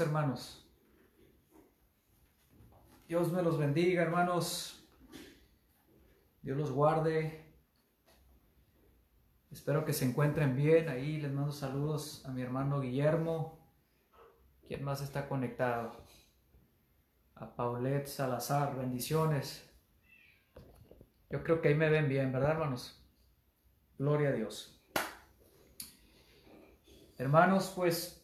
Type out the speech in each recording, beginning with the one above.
Hermanos. Dios me los bendiga, hermanos. Dios los guarde. Espero que se encuentren bien. Ahí les mando saludos a mi hermano Guillermo. ¿Quién más está conectado? A Paulette Salazar. Bendiciones. Yo creo que ahí me ven bien, ¿verdad, hermanos? Gloria a Dios. Hermanos, pues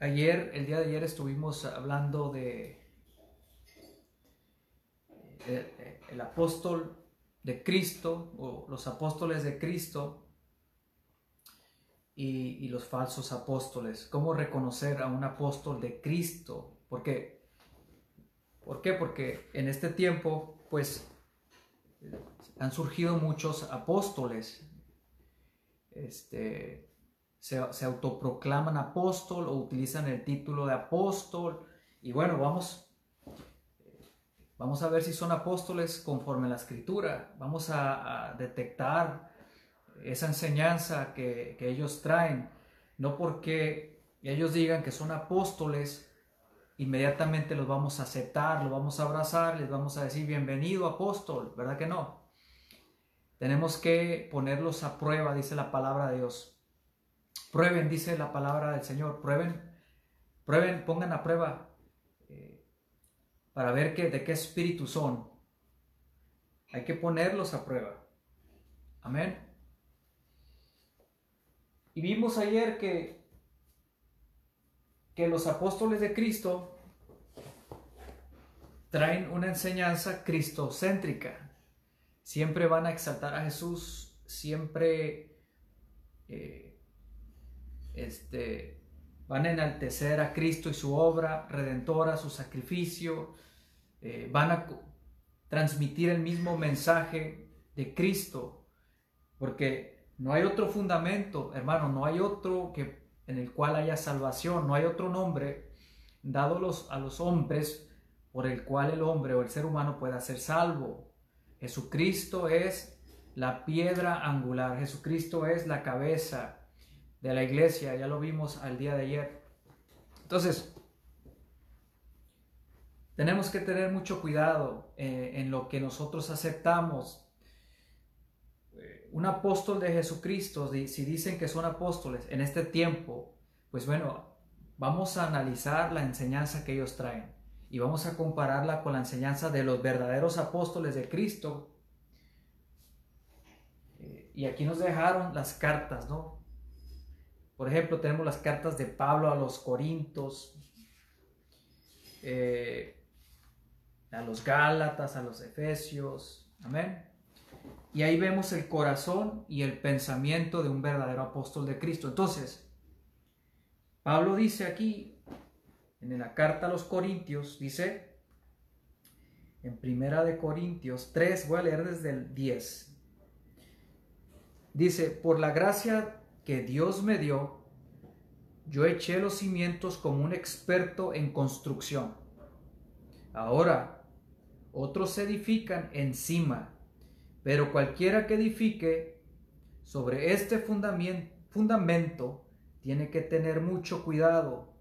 ayer, el día de ayer estuvimos hablando de, el apóstol de Cristo o los apóstoles de Cristo y, los falsos apóstoles. ¿Cómo reconocer a un apóstol de Cristo? Porque, ¿Por qué? Porque en este tiempo, pues, han surgido muchos apóstoles. Este, se, autoproclaman apóstol o utilizan el título de apóstol. Y bueno, vamos, vamos a ver si son apóstoles conforme a la escritura. Vamos a, detectar esa enseñanza que, que ellos traen. No porque ellos digan que son apóstoles, inmediatamente los vamos a aceptar, los vamos a abrazar, les vamos a decir bienvenido apóstol, ¿verdad que no? Tenemos que ponerlos a prueba, dice la palabra de Dios. Prueben, dice la palabra del Señor, prueben, prueben, pongan a prueba eh, para ver que, de qué espíritu son. Hay que ponerlos a prueba. Amén. Y vimos ayer que, que los apóstoles de Cristo traen una enseñanza cristocéntrica. Siempre van a exaltar a Jesús, siempre eh, este, van a enaltecer a Cristo y su obra redentora, su sacrificio, eh, van a transmitir el mismo mensaje de Cristo, porque no hay otro fundamento, hermano, no hay otro que, en el cual haya salvación, no hay otro nombre dado a los hombres por el cual el hombre o el ser humano pueda ser salvo. Jesucristo es la piedra angular, Jesucristo es la cabeza, de la iglesia, ya lo vimos al día de ayer. Entonces, tenemos que tener mucho cuidado eh, en lo que nosotros aceptamos. Un apóstol de Jesucristo, si dicen que son apóstoles en este tiempo, pues bueno, vamos a analizar la enseñanza que ellos traen y vamos a compararla con la enseñanza de los verdaderos apóstoles de Cristo. Eh, y aquí nos dejaron las cartas, ¿no? Por ejemplo, tenemos las cartas de Pablo a los Corintos, eh, a los Gálatas, a los Efesios. Amén. Y ahí vemos el corazón y el pensamiento de un verdadero apóstol de Cristo. Entonces, Pablo dice aquí, en la carta a los Corintios, dice, en Primera de Corintios 3, voy a leer desde el 10. Dice, por la gracia que Dios me dio, yo eché los cimientos como un experto en construcción. Ahora, otros edifican encima, pero cualquiera que edifique sobre este fundamento tiene que tener mucho cuidado,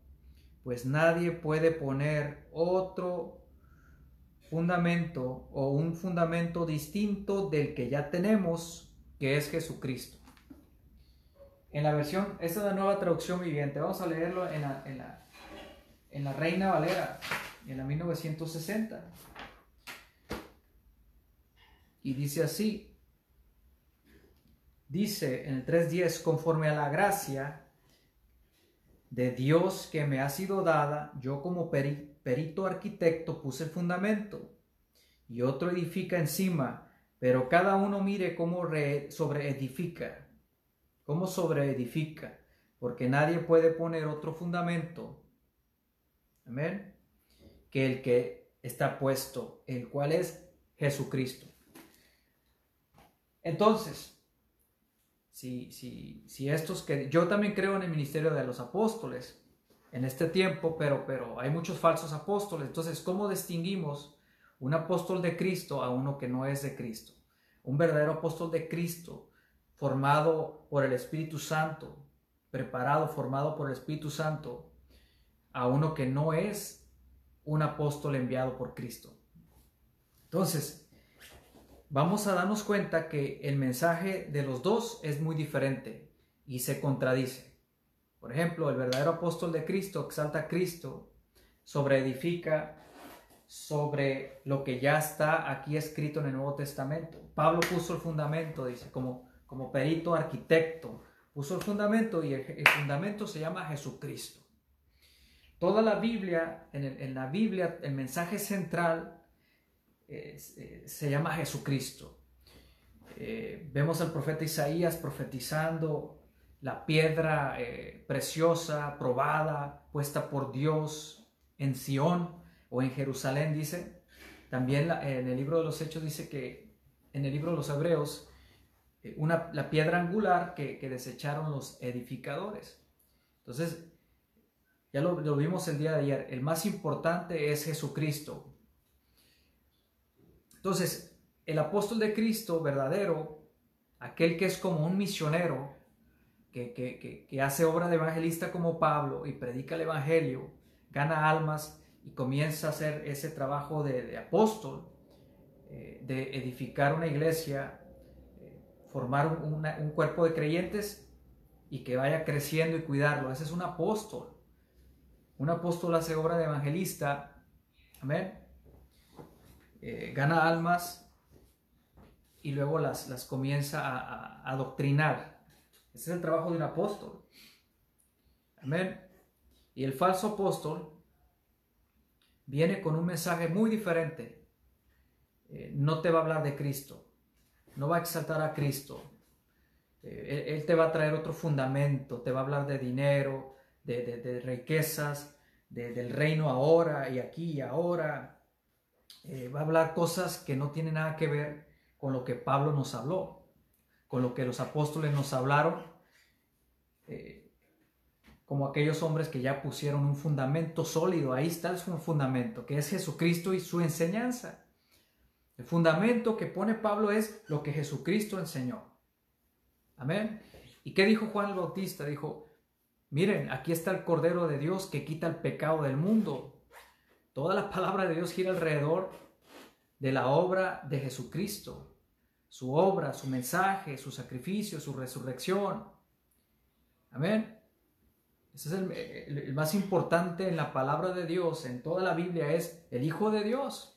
pues nadie puede poner otro fundamento o un fundamento distinto del que ya tenemos, que es Jesucristo en la versión, esta es la nueva traducción viviente, vamos a leerlo en la, en la, en la Reina Valera, en la 1960. Y dice así, dice en el 3.10, conforme a la gracia de Dios que me ha sido dada, yo como perito arquitecto puse el fundamento y otro edifica encima, pero cada uno mire cómo sobre edifica ¿Cómo sobreedifica? Porque nadie puede poner otro fundamento. Amén. Que el que está puesto, el cual es Jesucristo. Entonces, si, si, si estos que yo también creo en el ministerio de los apóstoles en este tiempo, pero, pero hay muchos falsos apóstoles. Entonces, ¿cómo distinguimos un apóstol de Cristo a uno que no es de Cristo? Un verdadero apóstol de Cristo formado por el Espíritu Santo, preparado, formado por el Espíritu Santo, a uno que no es un apóstol enviado por Cristo. Entonces, vamos a darnos cuenta que el mensaje de los dos es muy diferente y se contradice. Por ejemplo, el verdadero apóstol de Cristo exalta a Cristo, sobreedifica sobre lo que ya está aquí escrito en el Nuevo Testamento. Pablo puso el fundamento, dice, como, como perito arquitecto, puso el fundamento y el, fundamento se llama Jesucristo. Toda la Biblia, en, la Biblia, el mensaje central eh, se llama Jesucristo. Eh, vemos al profeta Isaías profetizando la piedra eh, preciosa, probada, puesta por Dios en Sión o en Jerusalén, dice. También en el libro de los Hechos dice que en el libro de los Hebreos, una, la piedra angular que, desecharon los edificadores. Entonces, ya lo, vimos el día de ayer, el más importante es Jesucristo. Entonces, el apóstol de Cristo verdadero, aquel que es como un misionero, que, que, que, hace obra de evangelista como Pablo y predica el Evangelio, gana almas y comienza a hacer ese trabajo de, apóstol, eh, de edificar una iglesia, formar un, cuerpo de creyentes y que vaya creciendo y cuidarlo. Ese es un apóstol. Un apóstol hace obra de evangelista, amén. Eh, gana almas y luego las, las comienza a, a adoctrinar. Ese es el trabajo de un apóstol. Amén. Y el falso apóstol viene con un mensaje muy diferente. Eh, no te va a hablar de Cristo, no va a exaltar a Cristo. Eh, él, te va a traer otro fundamento, te va a hablar de dinero, de, riquezas, del reino ahora y aquí y ahora. Eh, va a hablar cosas que no tienen nada que ver con lo que Pablo nos habló, con lo que los apóstoles nos hablaron como aquellos hombres que ya pusieron un fundamento sólido. Ahí está el fundamento, que es Jesucristo y su enseñanza. El fundamento que pone Pablo es lo que Jesucristo enseñó. Amén. ¿Y qué dijo Juan el Bautista? Dijo, miren, aquí está el Cordero de Dios que quita el pecado del mundo. Toda la palabra de Dios gira alrededor de la obra de Jesucristo. Su obra, su mensaje, su sacrificio, su resurrección. Amén. Ese es el, más importante en la palabra de Dios, en toda la Biblia, es el Hijo de Dios.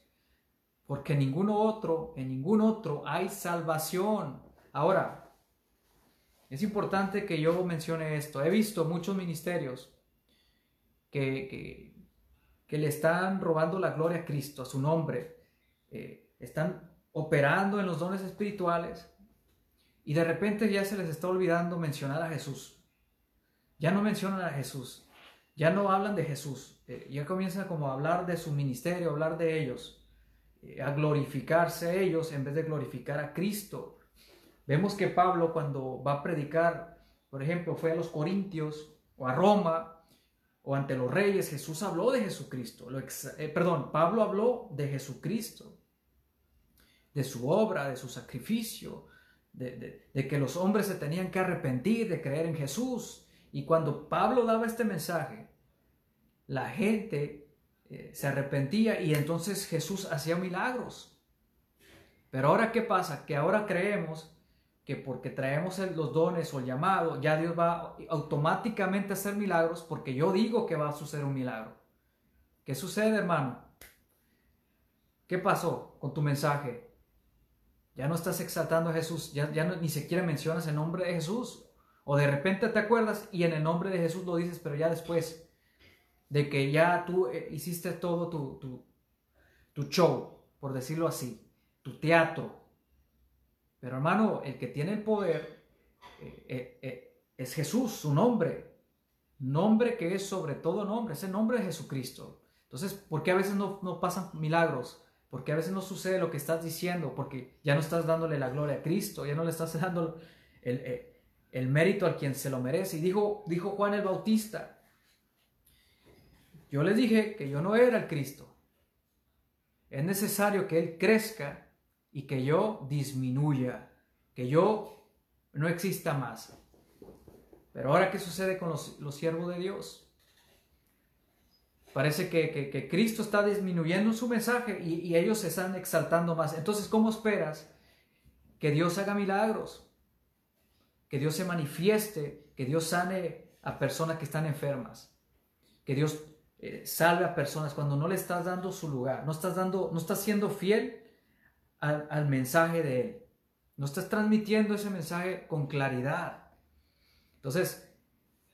Porque en ninguno otro, en ningún otro hay salvación. Ahora, es importante que yo mencione esto. He visto muchos ministerios que, que, le están robando la gloria a Cristo, a su nombre. Eh, están operando en los dones espirituales y de repente ya se les está olvidando mencionar a Jesús. Ya no mencionan a Jesús, ya no hablan de Jesús, eh, ya comienzan como a hablar de su ministerio, hablar de ellos, a glorificarse ellos en vez de glorificar a Cristo. Vemos que Pablo cuando va a predicar, por ejemplo, fue a los Corintios o a Roma o ante los reyes, Jesús habló de Jesucristo. Eh, perdón, Pablo habló de Jesucristo, de su obra, de su sacrificio, de, de que los hombres se tenían que arrepentir, de creer en Jesús, y cuando Pablo daba este mensaje, la gente eh, se arrepentía y entonces Jesús hacía milagros. Pero ahora, ¿qué pasa? Que ahora creemos que porque traemos los dones o el llamado, ya Dios va automáticamente a hacer milagros porque yo digo que va a suceder un milagro. ¿Qué sucede, hermano? ¿Qué pasó con tu mensaje? Ya no estás exaltando a Jesús, ya, ya ni siquiera mencionas el nombre de Jesús. O de repente te acuerdas y en el nombre de Jesús lo dices, pero ya después de que ya tú eh, hiciste todo tu, tu, show, por decirlo así, tu teatro. Pero hermano, el que tiene el poder eh, eh, es Jesús, su nombre. Nombre que es sobre todo nombre, es el nombre de Jesucristo. Entonces, ¿por qué a veces no, no pasan milagros? Porque a veces no sucede lo que estás diciendo, porque ya no estás dándole la gloria a Cristo, ya no le estás dando el, el mérito al quien se lo merece. Y dijo, dijo Juan el Bautista, yo les dije que yo no era el Cristo. Es necesario que Él crezca y que yo disminuya, que yo no exista más. Pero ahora, ¿qué sucede con los, siervos de Dios? Parece que, Cristo está disminuyendo su mensaje y, y ellos se están exaltando más. Entonces, ¿cómo esperas que Dios haga milagros? Que Dios se manifieste, que Dios sane a personas que están enfermas, que Dios eh, salve a personas cuando no le estás dando su lugar, no estás, dando, no estás siendo fiel al, mensaje de Él, no estás transmitiendo ese mensaje con claridad. Entonces,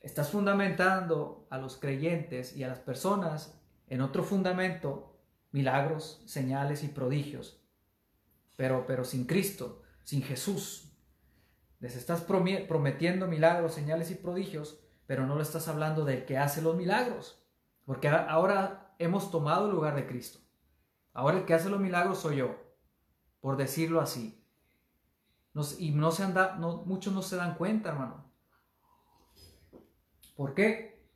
estás fundamentando a los creyentes y a las personas en otro fundamento, milagros, señales y prodigios, pero, pero sin Cristo, sin Jesús. Les estás prometiendo milagros, señales y prodigios, pero no le estás hablando del que hace los milagros. Porque ahora hemos tomado el lugar de Cristo. Ahora el que hace los milagros soy yo, por decirlo así. y no se anda, no, muchos no se dan cuenta, hermano. ¿Por qué?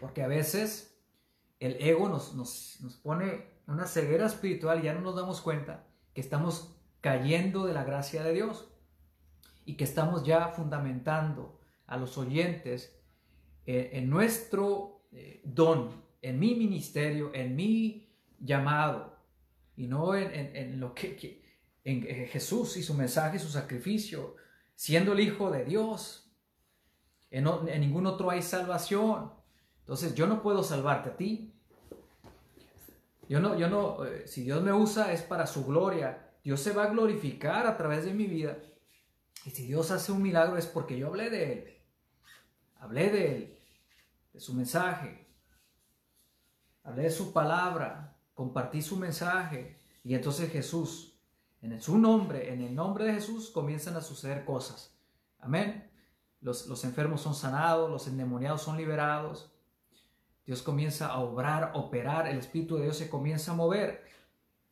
Porque a veces el ego nos, nos, nos pone una ceguera espiritual y ya no nos damos cuenta que estamos cayendo de la gracia de Dios y que estamos ya fundamentando a los oyentes eh, en nuestro eh, don, en mi ministerio, en mi llamado, y no en, lo que, en Jesús y su mensaje, su sacrificio, siendo el Hijo de Dios. En, ningún otro hay salvación. Entonces yo no puedo salvarte a ti. Yo no, yo no, eh, si Dios me usa es para su gloria. Dios se va a glorificar a través de mi vida. Y si Dios hace un milagro es porque yo hablé de Él. Hablé de Él su mensaje. Hablé de su palabra, compartí su mensaje y entonces Jesús, en su nombre, en el nombre de Jesús, comienzan a suceder cosas. Amén. Los, los enfermos son sanados, los endemoniados son liberados. Dios comienza a obrar, operar, el Espíritu de Dios se comienza a mover,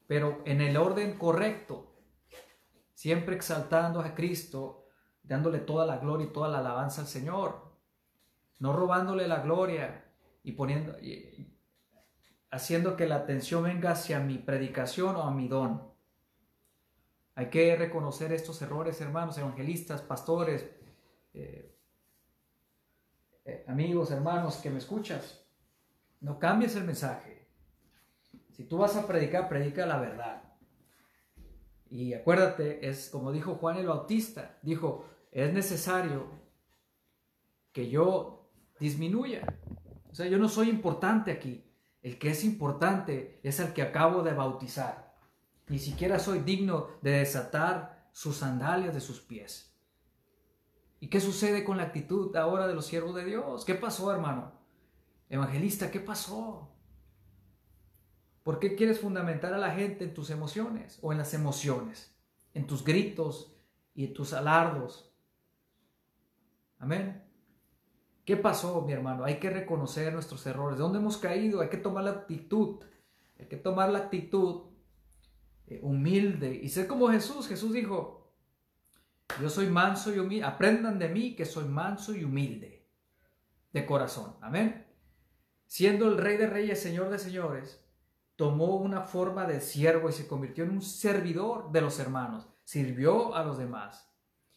pero en el orden correcto, siempre exaltando a Cristo, dándole toda la gloria y toda la alabanza al Señor no robándole la gloria y poniendo, haciendo que la atención venga hacia mi predicación o a mi don. Hay que reconocer estos errores, hermanos, evangelistas, pastores, eh, eh, amigos, hermanos que me escuchas. No cambies el mensaje. Si tú vas a predicar, predica la verdad. Y acuérdate, es como dijo Juan el Bautista, dijo, es necesario que yo disminuya. O sea, yo no soy importante aquí. El que es importante es el que acabo de bautizar. Ni siquiera soy digno de desatar sus sandalias de sus pies. ¿Y qué sucede con la actitud ahora de los siervos de Dios? ¿Qué pasó, hermano? Evangelista, ¿qué pasó? ¿Por qué quieres fundamentar a la gente en tus emociones o en las emociones? En tus gritos y en tus alardos. Amén. ¿Qué pasó, mi hermano? Hay que reconocer nuestros errores. ¿De dónde hemos caído? Hay que tomar la actitud. Hay que tomar la actitud eh, humilde y ser como Jesús. Jesús dijo, yo soy manso y humilde. Aprendan de mí que soy manso y humilde de corazón. Amén. Siendo el rey de reyes, señor de señores, tomó una forma de siervo y se convirtió en un servidor de los hermanos. Sirvió a los demás.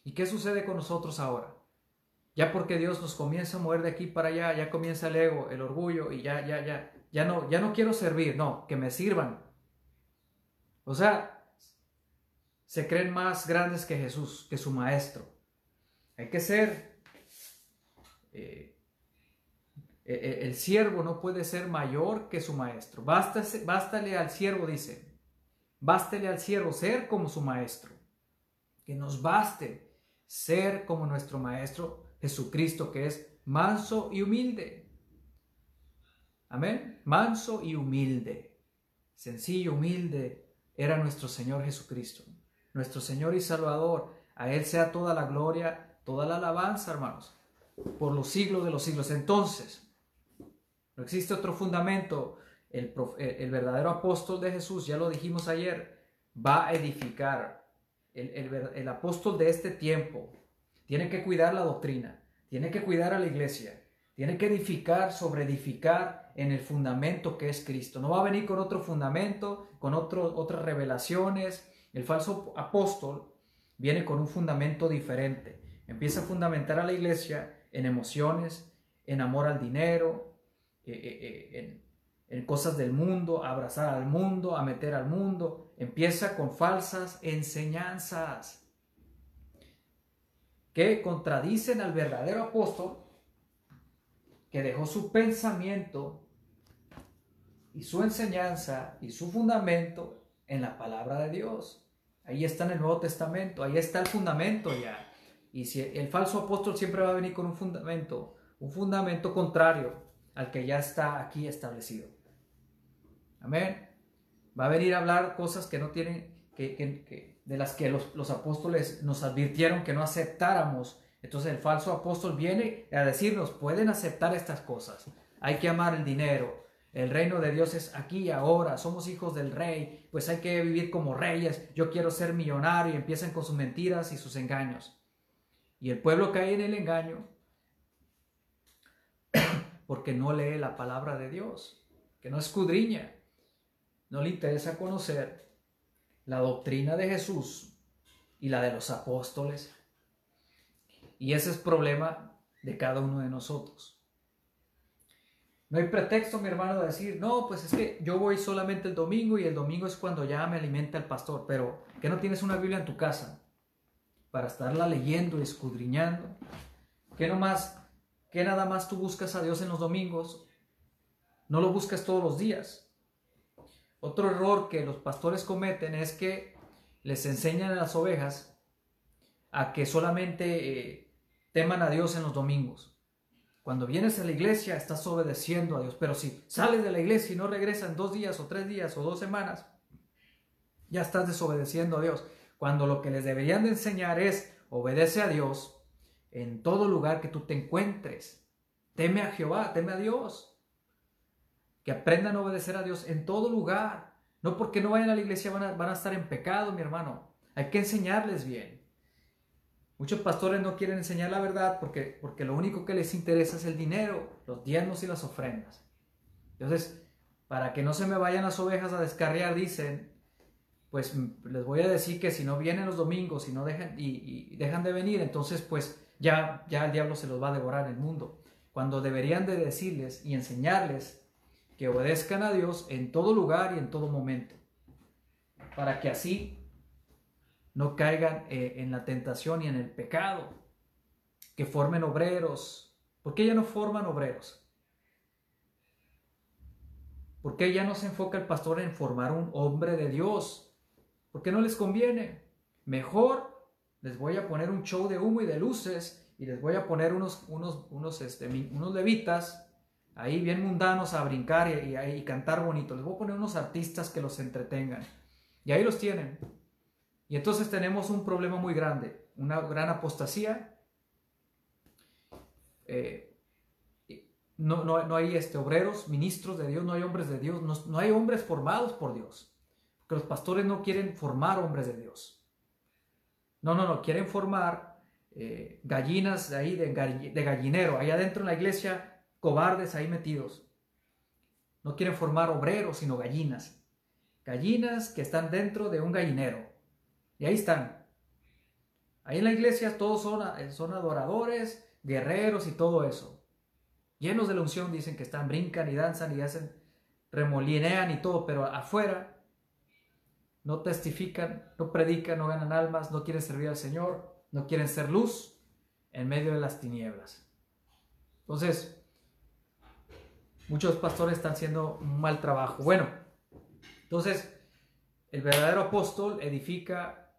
¿Y qué sucede con nosotros ahora? Ya porque Dios nos comienza a mover de aquí para allá, ya comienza el ego, el orgullo y ya, ya, ya, ya no, ya no quiero servir, no, que me sirvan. O sea, se creen más grandes que Jesús, que su maestro. Hay que ser, eh, e, e, el siervo no puede ser mayor que su maestro. Bástale, bástale al siervo, dice, bástele al siervo ser como su maestro. Que nos baste ser como nuestro maestro Jesucristo que es manso y humilde. Amén. Manso y humilde. Sencillo, humilde era nuestro Señor Jesucristo. Nuestro Señor y Salvador. A Él sea toda la gloria, toda la alabanza, hermanos, por los siglos de los siglos. Entonces, no existe otro fundamento. El, el verdadero apóstol de Jesús, ya lo dijimos ayer, va a edificar. El apóstol de este tiempo, tiene que cuidar la doctrina, tiene que cuidar a la iglesia, tiene que edificar sobre edificar en el fundamento que es Cristo. No va a venir con otro fundamento, con otras revelaciones. El falso apóstol viene con un fundamento diferente. Empieza a fundamentar a la iglesia en emociones, en amor al dinero, eh, eh, en, en cosas del mundo, a abrazar al mundo, a meter al mundo. Empieza con falsas enseñanzas que contradicen al verdadero apóstol que dejó su pensamiento y su enseñanza y su fundamento en la palabra de Dios. Ahí está en el Nuevo Testamento, ahí está el fundamento ya. Y si el falso apóstol siempre va a venir con un fundamento, un fundamento contrario al que ya está aquí establecido. Amén. Va a venir a hablar cosas que no tienen, que, de las que los, los apóstoles nos advirtieron que no aceptáramos. Entonces el falso apóstol viene a decirnos, pueden aceptar estas cosas. Hay que amar el dinero, el reino de Dios es aquí y ahora, somos hijos del rey, pues hay que vivir como reyes, yo quiero ser millonario y empiezan con sus mentiras y sus engaños. Y el pueblo cae en el engaño porque no lee la palabra de Dios, que no escudriña, no le interesa conocer la doctrina de Jesús y la de los apóstoles. Y ese es problema de cada uno de nosotros. No hay pretexto, mi hermano, de decir, no, pues es que yo voy solamente el domingo y el domingo es cuando ya me alimenta el pastor, pero que no tienes una Biblia en tu casa para estarla leyendo y escudriñando. Que no más, que nada más tú buscas a Dios en los domingos, no lo buscas todos los días. Otro error que los pastores cometen es que les enseñan a las ovejas a que solamente eh, teman a Dios en los domingos. Cuando vienes a la iglesia estás obedeciendo a Dios, pero si sales de la iglesia y no regresas en dos días o tres días o dos semanas, ya estás desobedeciendo a Dios. Cuando lo que les deberían de enseñar es obedece a Dios en todo lugar que tú te encuentres. Teme a Jehová, teme a Dios. Que aprendan a obedecer a Dios en todo lugar. No porque no vayan a la iglesia van a, van a estar en pecado, mi hermano. Hay que enseñarles bien. Muchos pastores no quieren enseñar la verdad porque, porque lo único que les interesa es el dinero, los diezmos y las ofrendas. Entonces, para que no se me vayan las ovejas a descarriar, dicen, pues les voy a decir que si no vienen los domingos y no dejan, y, dejan de venir, entonces pues ya, ya el diablo se los va a devorar en el mundo. Cuando deberían de decirles y enseñarles que obedezcan a Dios en todo lugar y en todo momento, para que así no caigan eh, en la tentación y en el pecado, que formen obreros. ¿Por qué ya no forman obreros? ¿Por qué ya no se enfoca el pastor en formar un hombre de Dios? ¿Por qué no les conviene? Mejor les voy a poner un show de humo y de luces y les voy a poner unos, unos, unos, este, unos levitas ahí bien mundanos a brincar y, y cantar bonito. Les voy a poner unos artistas que los entretengan. Y ahí los tienen. Y entonces tenemos un problema muy grande, una gran apostasía. Eh, no, no, hay este, obreros, ministros de Dios, no hay hombres de Dios, no, hay hombres formados por Dios. Porque los pastores no quieren formar hombres de Dios. No, no, no, quieren formar eh, gallinas de ahí, de, de gallinero, ahí adentro en la iglesia, cobardes ahí metidos. No quieren formar obreros, sino gallinas. Gallinas que están dentro de un gallinero. Y ahí están. Ahí en la iglesia todos son, adoradores, guerreros y todo eso. Llenos de la unción dicen que están, brincan y danzan y hacen, remolinean y todo, pero afuera no testifican, no predican, no ganan almas, no quieren servir al Señor, no quieren ser luz en medio de las tinieblas. Entonces, muchos pastores están haciendo un mal trabajo. Bueno, entonces, el verdadero apóstol edifica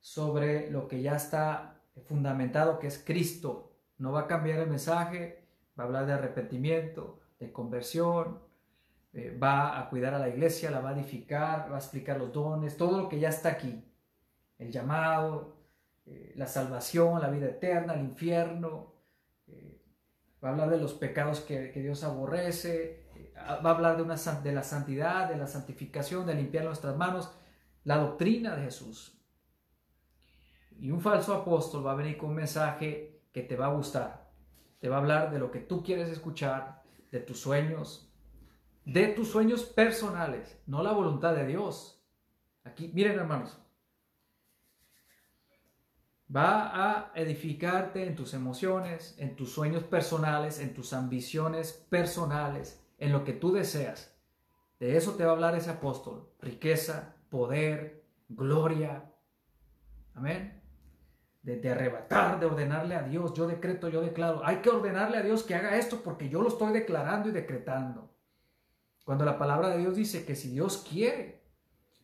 sobre lo que ya está fundamentado, que es Cristo. No va a cambiar el mensaje, va a hablar de arrepentimiento, de conversión, eh, va a cuidar a la iglesia, la va a edificar, va a explicar los dones, todo lo que ya está aquí. El llamado, eh, la salvación, la vida eterna, el infierno. Eh, va a hablar de los pecados que, Dios aborrece. va a hablar de, una, de la santidad, de la santificación, de limpiar nuestras manos. La doctrina de Jesús, y un falso apóstol va a venir con un mensaje que te va a gustar. Te va a hablar de lo que tú quieres escuchar, de tus sueños, de tus sueños personales, no la voluntad de Dios. Aquí, miren hermanos, Va a edificarte en tus emociones, en tus sueños personales, en tus ambiciones personales, en lo que tú deseas. De eso te va a hablar ese apóstol. Riqueza, poder, gloria. Amén. De, de, arrebatar, de ordenarle a Dios. Yo decreto, yo declaro. Hay que ordenarle a Dios que haga esto porque yo lo estoy declarando y decretando. Cuando la palabra de Dios dice que si Dios quiere,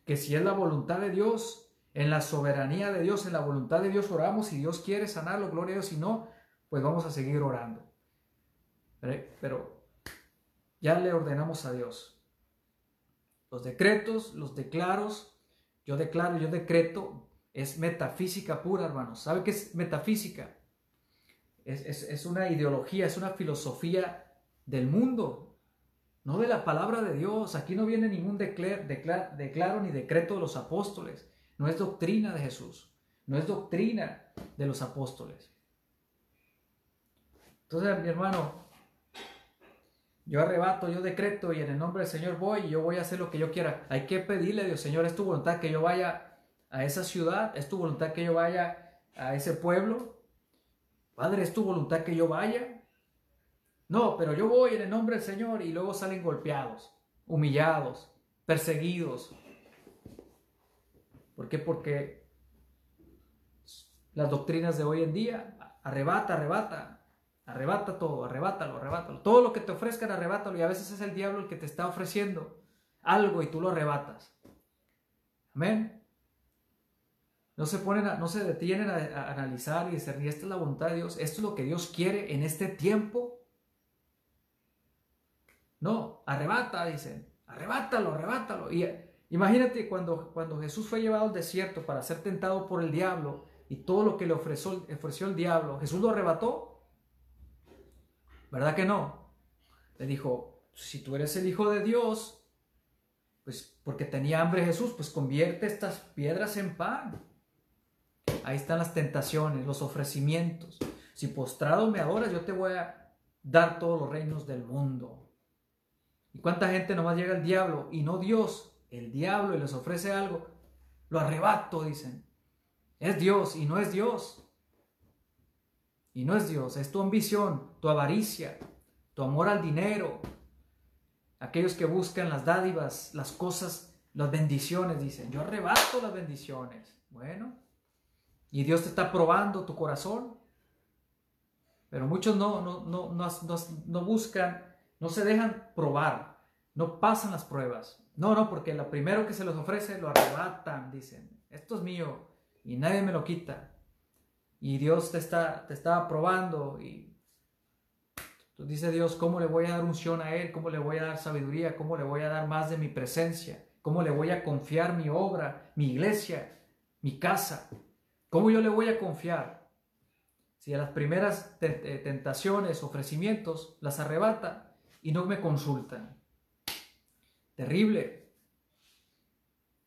que si es la voluntad de Dios, en la soberanía de Dios, en la voluntad de Dios oramos. Si Dios quiere sanarlo, gloria a Dios. Si no, pues vamos a seguir orando. Pero ya le ordenamos a Dios. Los decretos, los declaros, yo declaro, yo decreto, es metafísica pura, hermanos. ¿Sabe qué es metafísica? Es, una ideología, es una filosofía del mundo, no de la palabra de Dios. Aquí no viene ningún declaro ni decreto de los apóstoles. No es doctrina de Jesús. No es doctrina de los apóstoles. Entonces, mi hermano, yo arrebato, yo decreto y en el nombre del Señor voy y yo voy a hacer lo que yo quiera. Hay que pedirle a Dios, Señor, es tu voluntad que yo vaya a esa ciudad, es tu voluntad que yo vaya a ese pueblo. Padre, es tu voluntad que yo vaya. No, pero yo voy en el nombre del Señor y luego salen golpeados, humillados, perseguidos, ¿Por qué? Porque las doctrinas de hoy en día, arrebata, arrebata, arrebata todo, arrebátalo, arrebátalo. Todo lo que te ofrezcan, arrebátalo. Y a veces es el diablo el que te está ofreciendo algo y tú lo arrebatas. Amén. No se, ponen no se detienen a, analizar y discernir, esta es la voluntad de Dios, esto es lo que Dios quiere en este tiempo. No, arrebata, dicen, arrebátalo, arrebátalo. Y Imagínate cuando, cuando Jesús fue llevado al desierto para ser tentado por el diablo y todo lo que le ofreció, ofreció el diablo, ¿Jesús lo arrebató? ¿Verdad que no? Le dijo, si tú eres el Hijo de Dios, pues porque tenía hambre Jesús, pues convierte estas piedras en pan. Ahí están las tentaciones, los ofrecimientos. Si postrado me adoras, yo te voy a dar todos los reinos del mundo. ¿Y cuánta gente nomás llega al diablo y no Dios el diablo y les ofrece algo, lo arrebato, dicen. Es Dios y no es Dios. Y no es Dios, es tu ambición, tu avaricia, tu amor al dinero. Aquellos que buscan las dádivas, las cosas, las bendiciones, dicen, yo arrebato las bendiciones. Bueno, y Dios te está probando tu corazón. Pero muchos no, no, no, no, no buscan, no se dejan probar, no pasan las pruebas. No, no, porque lo primero que se les ofrece lo arrebatan, dicen, esto es mío y nadie me lo quita. Y Dios te está, te está aprobando y dice Dios, ¿cómo le voy a dar unción a Él? ¿Cómo le voy a dar sabiduría? ¿Cómo le voy a dar más de mi presencia? ¿Cómo le voy a confiar mi obra, mi iglesia, mi casa? ¿Cómo yo le voy a confiar? Si a las primeras tentaciones, ofrecimientos, las arrebata y no me consultan. Terrible.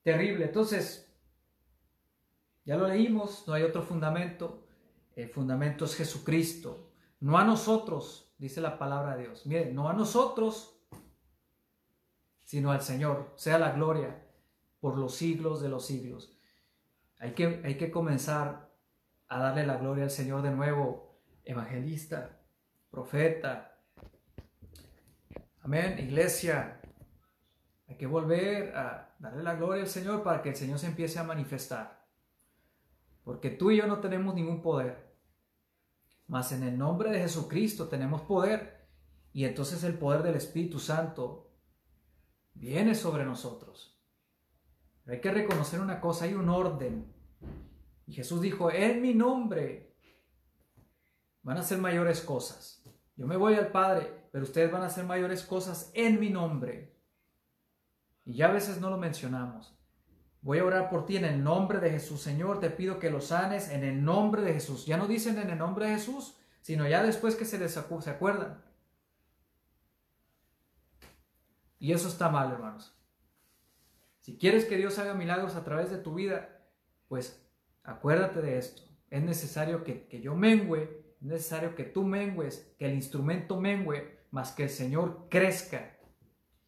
Terrible. Entonces, ya lo leímos, no hay otro fundamento. El fundamento es Jesucristo. No a nosotros, dice la palabra de Dios. Miren, no a nosotros, sino al Señor. Sea la gloria por los siglos de los siglos. Hay que, hay que comenzar a darle la gloria al Señor de nuevo. Evangelista, profeta. Amén. Iglesia, hay que volver a darle la gloria al Señor para que el Señor se empiece a manifestar. Porque tú y yo no tenemos ningún poder. Mas en el nombre de Jesucristo tenemos poder. Y entonces el poder del Espíritu Santo viene sobre nosotros. hay que reconocer una cosa, hay un orden. Y Jesús dijo, en mi nombre van a ser mayores cosas. Yo me voy al Padre, pero ustedes van a hacer mayores cosas en mi nombre. Y ya a veces no lo mencionamos. Voy a orar por ti en el nombre de Jesús. Señor, te pido que lo sanes en el nombre de Jesús. Ya no dicen en el nombre de Jesús, sino ya después que se les se acuerdan. Y eso está mal, hermanos. Si quieres que Dios haga milagros a través de tu vida, pues acuérdate de esto. Es necesario que, que yo mengüe, es necesario que tú mengues, que el instrumento mengüe, más que el Señor crezca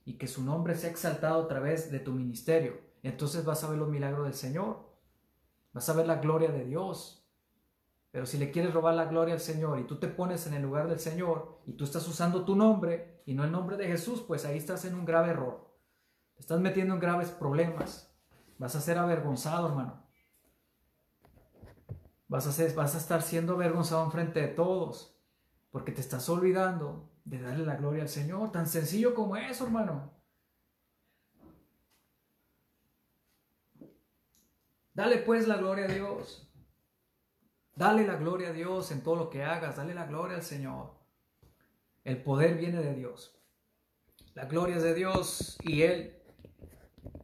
y que su nombre sea exaltado a través de tu ministerio. Entonces vas a ver los milagros del Señor. Vas a ver la gloria de Dios. Pero si le quieres robar la gloria al Señor y tú te pones en el lugar del Señor y tú estás usando tu nombre y no el nombre de Jesús, pues ahí estás en un grave error. Estás metiendo en graves problemas. Vas a ser avergonzado, hermano. Vas a, ser, vas a estar siendo avergonzado en frente de todos porque te estás olvidando de darle la gloria al Señor. Tan sencillo como eso, hermano. Dale pues la gloria a Dios. Dale la gloria a Dios en todo lo que hagas. Dale la gloria al Señor. El poder viene de Dios. La gloria es de Dios y Él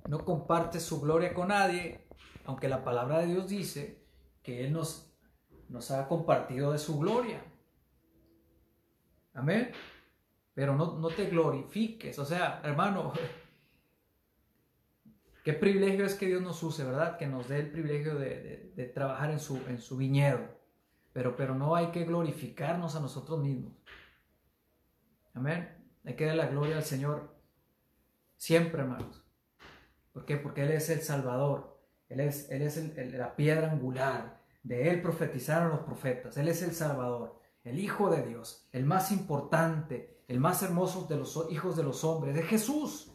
no comparte su gloria con nadie, aunque la palabra de Dios dice que Él nos, nos ha compartido de su gloria. Amén. Pero no, no te glorifiques. O sea, hermano, Qué privilegio es que Dios nos use, ¿verdad? Que nos dé el privilegio de, trabajar en su, en su viñedo. Pero, pero no hay que glorificarnos a nosotros mismos. Amén. Hay que dar la gloria al Señor siempre, hermanos. ¿Por qué? Porque Él es el Salvador. Él es, él es la piedra angular. De Él profetizaron los profetas. Él es el Salvador, el Hijo de Dios, el más importante, el más hermoso de los hijos de los hombres, de Jesús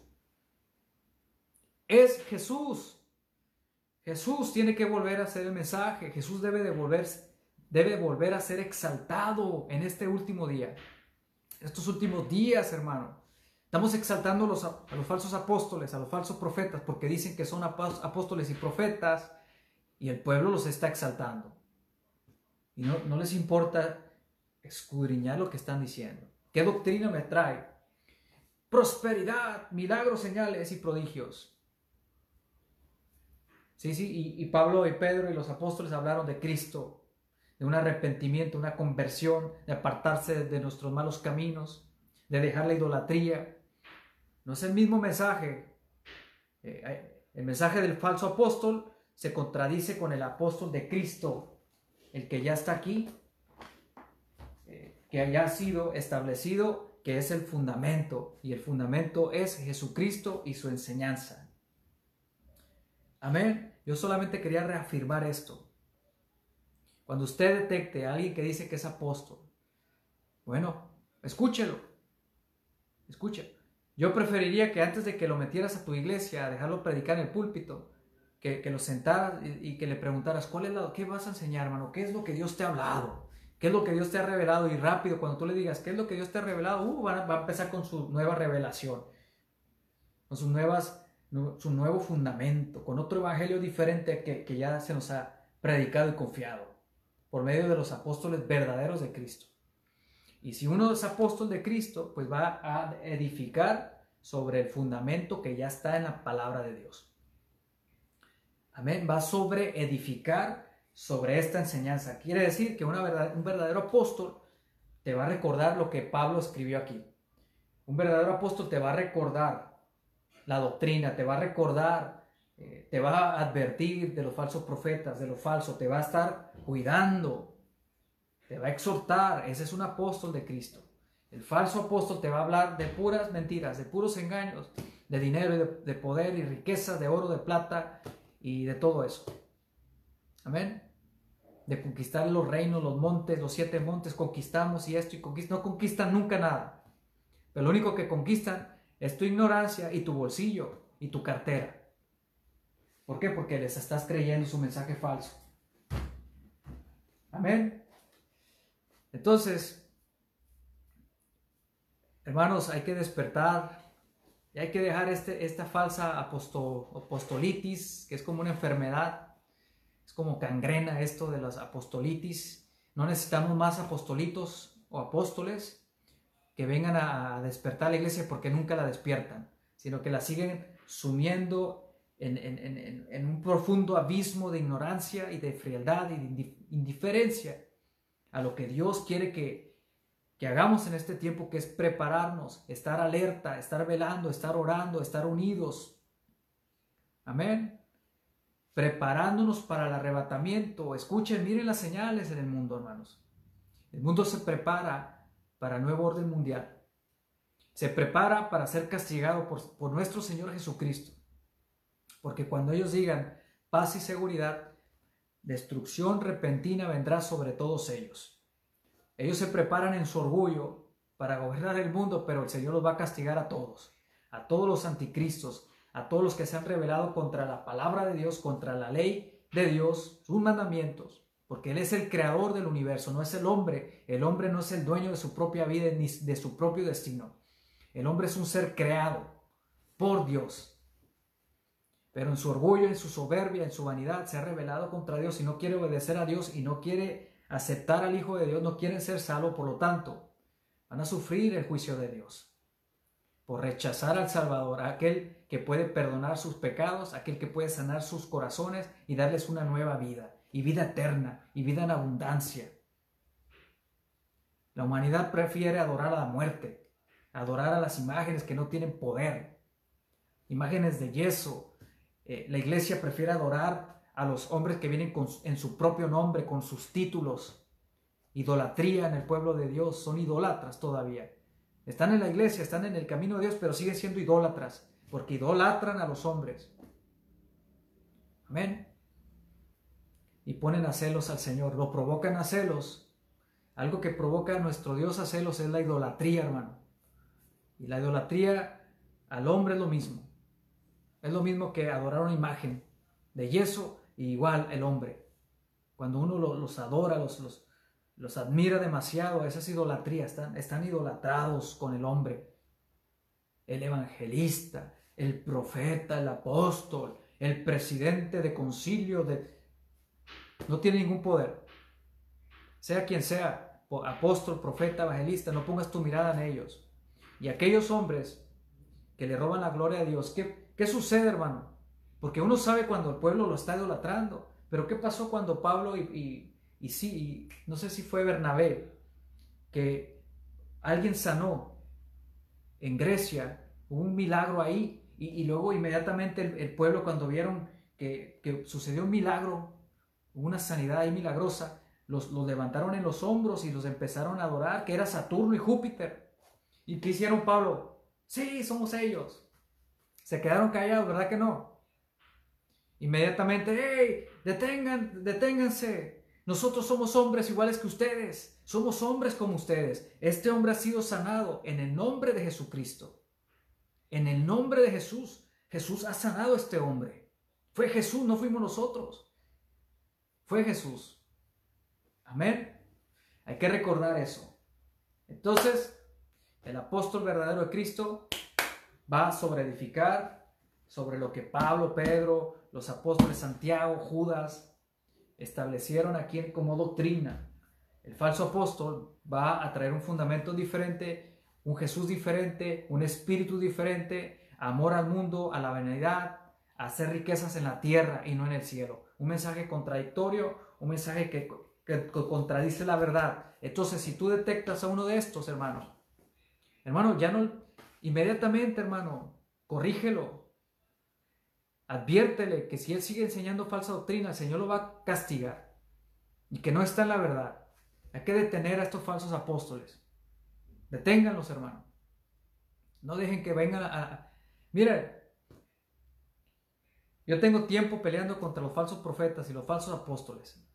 es Jesús. Jesús tiene que volver a ser el mensaje. Jesús debe de volver, debe volver a ser exaltado en este último día. Estos últimos días, hermano. Estamos exaltando a los, falsos apóstoles, a los falsos profetas, porque dicen que son apóstoles y profetas y el pueblo los está exaltando. Y no les importa escudriñar lo que están diciendo. ¿Qué doctrina me trae? Prosperidad, milagros, señales y prodigios. Sí, sí, y, Pablo y Pedro y los apóstoles hablaron de Cristo, de un arrepentimiento, una conversión, de apartarse de nuestros malos caminos, de dejar la idolatría. No es el mismo mensaje. Eh, el mensaje del falso apóstol se contradice con el apóstol de Cristo, el que ya está aquí, que haya sido establecido, que es el fundamento, y el fundamento es Jesucristo y su enseñanza. Amén. Yo solamente quería reafirmar esto. Cuando usted detecte a alguien que dice que es apóstol, bueno, escúchelo. Escucha. Yo preferiría que antes de que lo metieras a tu iglesia, dejarlo predicar en el púlpito, que, lo sentaras y, que le preguntaras, ¿cuál es la, ¿qué vas a enseñar, hermano? ¿Qué es lo que Dios te ha hablado? ¿Qué es lo que Dios te ha revelado? Y rápido, cuando tú le digas, ¿qué es lo que Dios te ha revelado? Uh, va, a empezar con su nueva revelación, con sus nuevas su nuevo fundamento, con otro evangelio diferente que, que ya se nos ha predicado y confiado por medio de los apóstoles verdaderos de Cristo. Y si uno es apóstol de Cristo, pues va a edificar sobre el fundamento que ya está en la palabra de Dios. Amén. Va sobre edificar sobre esta enseñanza. Quiere decir que un verdadero apóstol te va a recordar lo que Pablo escribió aquí. Un verdadero apóstol te va a recordar la doctrina, te va a recordar, eh, te va a advertir de los falsos profetas, de lo falso, te va a estar cuidando, te va a exhortar. Ese es un apóstol de Cristo. El falso apóstol te va a hablar de puras mentiras, de puros engaños, de dinero, de, de poder y riqueza, de oro, de plata y de todo eso. Amén de conquistar los reinos, los montes, los siete montes, conquistamos y esto y conquistan, no conquistan nunca nada. Pero lo único que conquistan es tu ignorancia y tu bolsillo y tu cartera. ¿Por qué? Porque les estás creyendo su mensaje falso. Amén. Entonces, hermanos, hay que despertar y hay que dejar este, esta falsa apostolitis, que es como una enfermedad, es como cangrena esto de las apostolitis. No necesitamos más apostolitos o apóstoles, que vengan a despertar la iglesia porque nunca la despiertan, sino que la siguen sumiendo en, un profundo abismo de ignorancia y de frialdad y de indiferencia a lo que Dios quiere que, que hagamos en este tiempo, que es prepararnos, estar alerta, estar velando, estar orando, estar unidos. Amén. Preparándonos para el arrebatamiento. Escuchen, miren las señales en el mundo, hermanos. El mundo se prepara para el nuevo orden mundial. Se prepara para ser castigado por, nuestro Señor Jesucristo. Porque cuando ellos digan paz y seguridad, Destrucción repentina vendrá sobre todos ellos. Ellos se preparan en su orgullo para gobernar el mundo, pero el Señor los va a castigar a todos, a todos los anticristos, a todos los que se han rebelado contra la palabra de Dios, contra la ley de Dios, sus mandamientos, porque Él es el creador del universo, no es el hombre. El hombre no es el dueño de su propia vida ni de su propio destino. El hombre es un ser creado por Dios. Pero en su orgullo, en su soberbia, en su vanidad, se ha rebelado contra Dios y no quiere obedecer a Dios y no quiere aceptar al Hijo de Dios, no quieren ser salvos, por lo tanto, van a sufrir el juicio de Dios por rechazar al Salvador, aquel que puede perdonar sus pecados, aquel que puede sanar sus corazones y darles una nueva vida, y vida eterna, y vida en abundancia. La humanidad prefiere adorar a la muerte, adorar a las imágenes que no tienen poder, imágenes de yeso. Eh, la iglesia prefiere adorar a los hombres que vienen en su propio nombre, con sus títulos. Idolatría en el pueblo de Dios, son idólatras todavía. Están en la iglesia, están en el camino de Dios, pero siguen siendo idólatras, porque idolatran a los hombres. Amén. Y ponen a celos al Señor, lo provocan a celos. Algo que provoca a nuestro Dios a celos es la idolatría, hermano. Y la idolatría al hombre es lo mismo. Es lo mismo que adorar una imagen de yeso y igual el hombre. Cuando uno los adora, los, los, admira demasiado, esa es idolatría, están, están idolatrados con el hombre. El evangelista, el profeta, el apóstol, el presidente de concilio, de... no tiene ningún poder. Sea quien sea, apóstol, profeta, evangelista, no pongas tu mirada en ellos. Y aquellos hombres que le roban la gloria a Dios, ¿qué, qué sucede, hermano? Porque uno sabe cuando el pueblo lo está idolatrando. Pero ¿qué pasó cuando Pablo y y sí, no sé si fue Bernabé, que alguien sanó en Grecia, un milagro ahí, y, luego inmediatamente el, pueblo cuando vieron que, sucedió un milagro, una sanidad ahí milagrosa, los, los, levantaron en los hombros y los empezaron a adorar, que era Saturno y Júpiter. ¿Y qué hicieron Pablo? Sí, somos ellos. Se quedaron callados, ¿verdad que no? Inmediatamente, ¡hey! Detengan, deténganse, nosotros somos hombres iguales que ustedes. Somos hombres como ustedes. Este hombre ha sido sanado en el nombre de Jesucristo. En el nombre de Jesús. Jesús ha sanado a este hombre. Fue Jesús, no fuimos nosotros. Fue Jesús. Amén. Hay que recordar eso. Entonces, el apóstol verdadero de Cristo va sobre edificar sobre lo que Pablo, Pedro, los apóstoles Santiago, Judas, establecieron aquí como doctrina. El falso apóstol va a traer un fundamento diferente, un Jesús diferente, un espíritu diferente, amor al mundo, a la vanidad, hacer riquezas en la tierra y no en el cielo. Un mensaje contradictorio, un mensaje que, contradice la verdad. Entonces, si tú detectas a uno de estos, hermanos, hermano, ya no, inmediatamente, hermano, corrígelo, Adviértele que si él sigue enseñando falsa doctrina, el Señor lo va a castigar y que no está en la verdad. Hay que detener a estos falsos apóstoles. Deténganlos, hermano. No dejen que vengan a... Mira, yo tengo tiempo peleando contra los falsos profetas y los falsos apóstoles.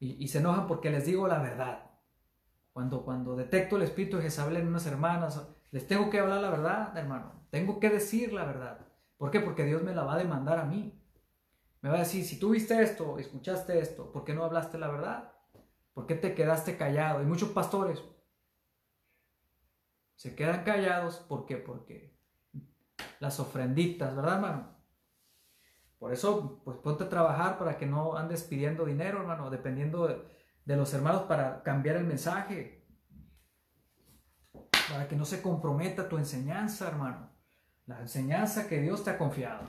Y, se enojan porque les digo la verdad. Cuando, cuando detecto el espíritu de Jezabel en unas hermanas, les tengo que hablar la verdad, hermano. Tengo que decir la verdad. ¿Por qué? Porque Dios me la va a demandar a mí. Me va a decir, si tú viste esto, escuchaste esto, ¿por qué no hablaste la verdad? ¿Por qué te quedaste callado? Y muchos pastores se quedan callados. ¿Por qué? Porque las ofrenditas, ¿verdad, hermano? Por eso, pues ponte a trabajar para que no andes pidiendo dinero, hermano, dependiendo de, de los hermanos para cambiar el mensaje. Para que no se comprometa tu enseñanza, hermano la enseñanza que Dios te ha confiado.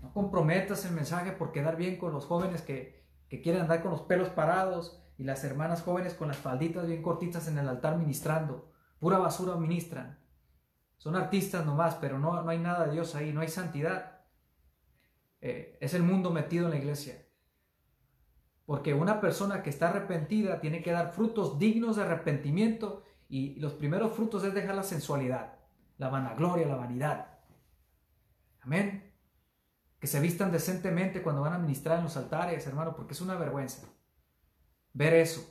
No comprometas el mensaje por quedar bien con los jóvenes que, quieren andar con los pelos parados y las hermanas jóvenes con las falditas bien cortitas en el altar ministrando. Pura basura ministran. Son artistas nomás, pero no, no hay nada de Dios ahí, no hay santidad. Eh, es el mundo metido en la iglesia. Porque una persona que está arrepentida tiene que dar frutos dignos de arrepentimiento y los primeros frutos es dejar la sensualidad la vanagloria, la vanidad. Amén. que se vistan decentemente cuando van a ministrar en los altares, hermano, porque es una vergüenza ver eso.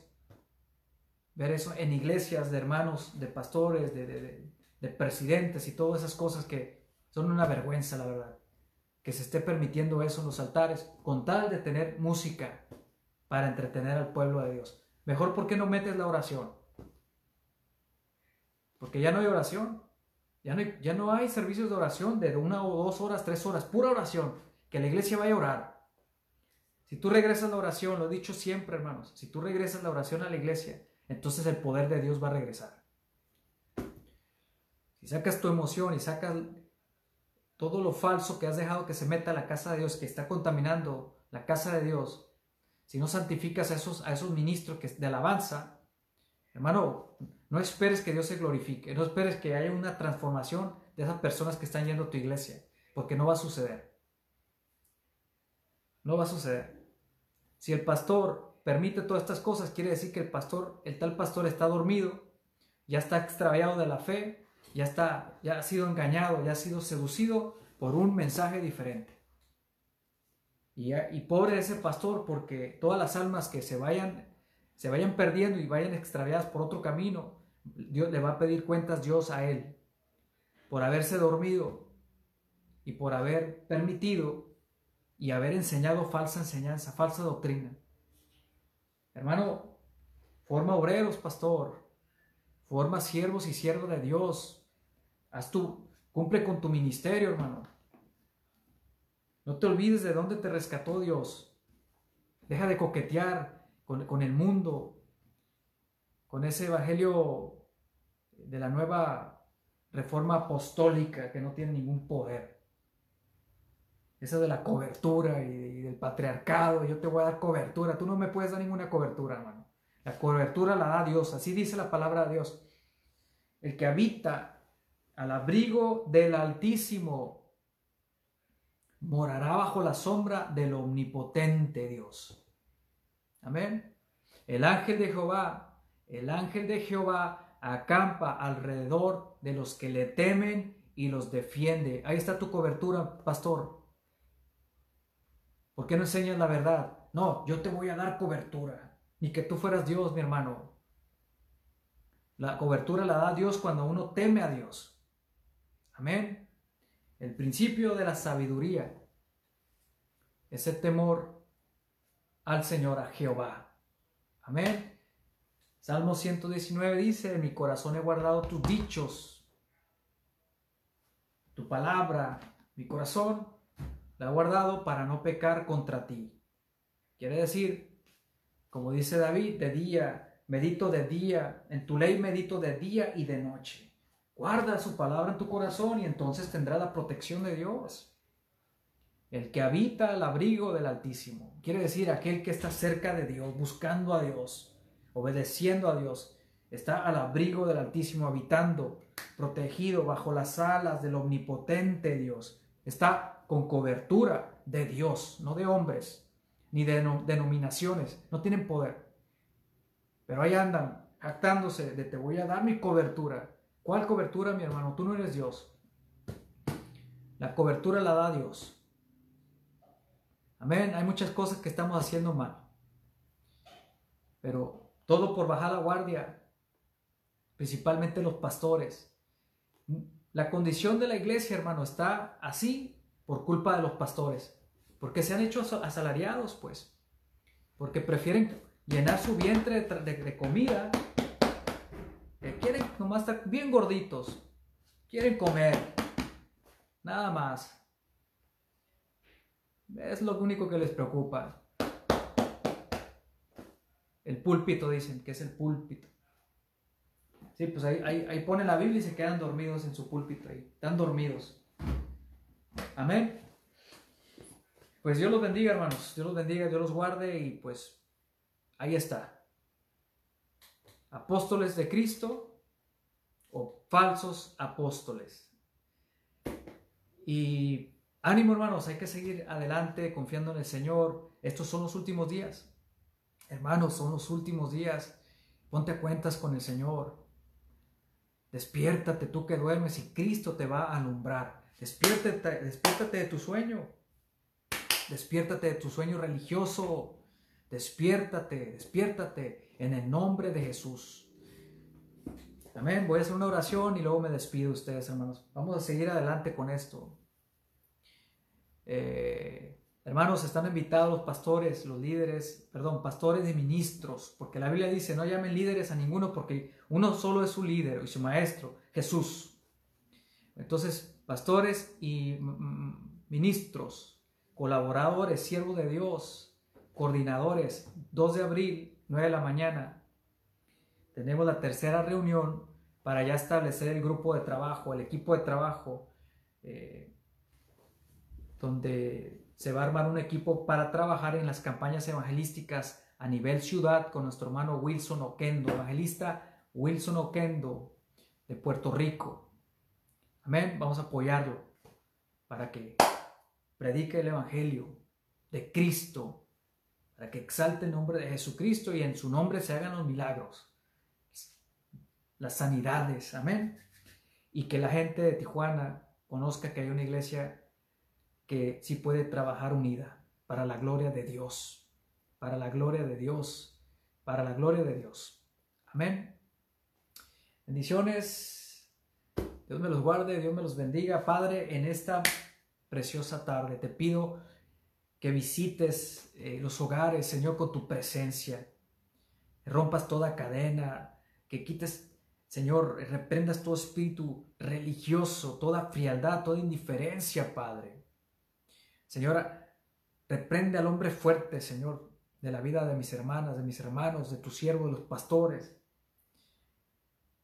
Ver eso en iglesias de hermanos, de pastores, de, de presidentes y todas esas cosas que son una vergüenza, la verdad. Que se esté permitiendo eso en los altares con tal de tener música para entretener al pueblo de Dios. Mejor, ¿por qué no metes la oración? Porque ya no hay oración. Ya no, hay, ya no hay servicios de oración de una o dos horas, tres horas, pura oración. Que la iglesia vaya a orar. Si tú regresas la oración, lo he dicho siempre, hermanos, si tú regresas la oración a la iglesia, entonces el poder de Dios va a regresar. Si sacas tu emoción y sacas todo lo falso que has dejado que se meta a la casa de Dios, que está contaminando la casa de Dios, si no santificas a esos, a esos ministros que, de alabanza, hermano, no esperes que Dios se glorifique, no esperes que haya una transformación de esas personas que están yendo a tu iglesia, porque no va a suceder. No va a suceder. Si el pastor permite todas estas cosas, quiere decir que el pastor, el tal pastor está dormido, ya está extraviado de la fe, ya está, ya ha sido engañado, ya ha sido seducido por un mensaje diferente. Y, pobre ese pastor, porque todas las almas que se vayan, se vayan perdiendo y vayan extraviadas por otro camino, Dios le va a pedir cuentas Dios a él por haberse dormido y por haber permitido y haber enseñado falsa enseñanza, falsa doctrina. Hermano, forma obreros, pastor. Forma siervos y siervos de Dios. Haz tu, cumple con tu ministerio, hermano. No te olvides de dónde te rescató Dios. Deja de coquetear con, con el mundo con ese evangelio de la nueva reforma apostólica que no tiene ningún poder. Esa de la cobertura y, del patriarcado, yo te voy a dar cobertura, tú no me puedes dar ninguna cobertura, hermano. La cobertura la da Dios, así dice la palabra de Dios. El que habita al abrigo del Altísimo morará bajo la sombra del omnipotente Dios. Amén. El ángel de Jehová el ángel de Jehová acampa alrededor de los que le temen y los defiende. Ahí está tu cobertura, pastor. ¿Por qué no enseñas la verdad? No, yo te voy a dar cobertura. Ni que tú fueras Dios, mi hermano. La cobertura la da Dios cuando uno teme a Dios. Amén. El principio de la sabiduría es el temor al Señor, a Jehová. Amén. Salmo 119 dice, en mi corazón he guardado tus dichos, tu palabra, mi corazón la guardado para no pecar contra ti. Quiere decir, como dice David, de día, medito de día, en tu ley medito de día y de noche. Guarda su palabra en tu corazón y entonces tendrá la protección de Dios. El que habita al abrigo del Altísimo, quiere decir aquel que está cerca de Dios, buscando a Dios obedeciendo a Dios, está al abrigo del Altísimo, habitando, protegido bajo las alas del omnipotente Dios, está con cobertura de Dios, no de hombres, ni de denominaciones, no tienen poder. Pero ahí andan, jactándose de te voy a dar mi cobertura. ¿Cuál cobertura, mi hermano? Tú no eres Dios. La cobertura la da Dios. Amén. Hay muchas cosas que estamos haciendo mal. Pero todo por bajar la guardia, principalmente los pastores. La condición de la iglesia, hermano, está así por culpa de los pastores. Porque se han hecho asalariados, pues. Porque prefieren llenar su vientre de, comida. quieren nomás estar bien gorditos. Quieren comer. Nada más. Es lo único que les preocupa. El púlpito dicen que es el púlpito. Sí, pues ahí, ahí, la Biblia y se quedan dormidos en su púlpito ahí. Están dormidos. Amén. Pues Dios los bendiga, hermanos. Dios los bendiga, Dios los guarde y pues ahí está. Apóstoles de Cristo o falsos apóstoles. Y ánimo, hermanos, hay que seguir adelante confiando en el Señor. Estos son los últimos días. Hermanos, son los últimos días. Ponte cuentas con el Señor. Despiértate tú que duermes y Cristo te va a alumbrar. Despiértate, despiértate de tu sueño. despiértate de tu sueño religioso, despiértate, despiértate en el nombre de Jesús. Amén. Voy a hacer una oración y luego me despido de ustedes, hermanos. Vamos a seguir adelante con esto. Eh, hermanos, están invitados los pastores, los líderes, perdón, pastores y ministros, porque la Biblia dice, no llamen líderes a ninguno porque uno solo es su líder y su maestro, Jesús. Entonces, pastores y ministros, colaboradores, siervos de Dios, coordinadores, 2 de abril, 9 de la mañana, tenemos la tercera reunión para ya establecer el grupo de trabajo, el equipo de trabajo, eh, donde se va a armar un equipo para trabajar en las campañas evangelísticas a nivel ciudad con nuestro hermano Wilson Oquendo, evangelista Wilson Oquendo de Puerto Rico. Amén, vamos a apoyarlo para que predique el Evangelio de Cristo, para que exalte el nombre de Jesucristo y en su nombre se hagan los milagros las sanidades, amén. Y que la gente de Tijuana conozca que hay una iglesia que sí puede trabajar unida para la gloria de Dios, para la gloria de Dios, para la gloria de Dios. Amén. Bendiciones. Dios me los guarde, Dios me los bendiga. Padre, en esta preciosa tarde te pido que visites eh, los hogares, Señor, con tu presencia. Rompas toda cadena, que quites Señor, reprendas todo espíritu religioso, toda frialdad, toda indiferencia, Padre. Señora, reprende al hombre fuerte, Señor, de la vida de mis hermanas, de mis hermanos, de tus siervos, de los pastores.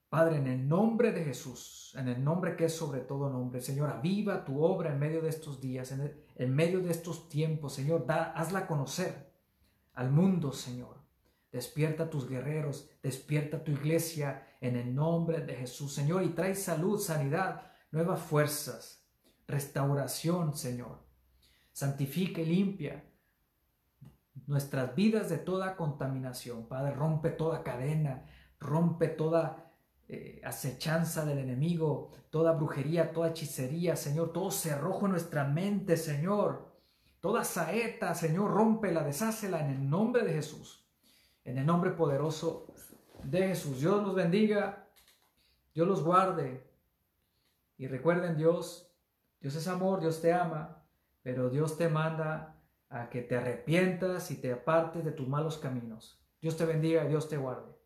Padre, en el nombre de Jesús, en el nombre que es sobre todo nombre, Señor, aviva tu obra en medio de estos días, en, en medio de estos tiempos, Señor, da, hazla conocer al mundo, Señor. Despierta tus guerreros, despierta tu iglesia en el nombre de Jesús, Señor, y trae salud, sanidad, nuevas fuerzas, restauración, Señor. Santifica y limpia nuestras vidas de toda contaminación. Padre, rompe toda cadena, rompe toda eh, acechanza del enemigo, toda brujería, toda hechicería, Señor, todo cerrojo en nuestra mente, Señor. Toda saeta, Señor, rómpela, deshácela en el nombre de Jesús. En el nombre poderoso de Jesús. Dios los bendiga, Dios los guarde. Y recuerden, Dios, Dios es amor, Dios te ama, pero Dios te manda a que te arrepientas y te apartes de tus malos caminos. Dios te bendiga y Dios te guarde.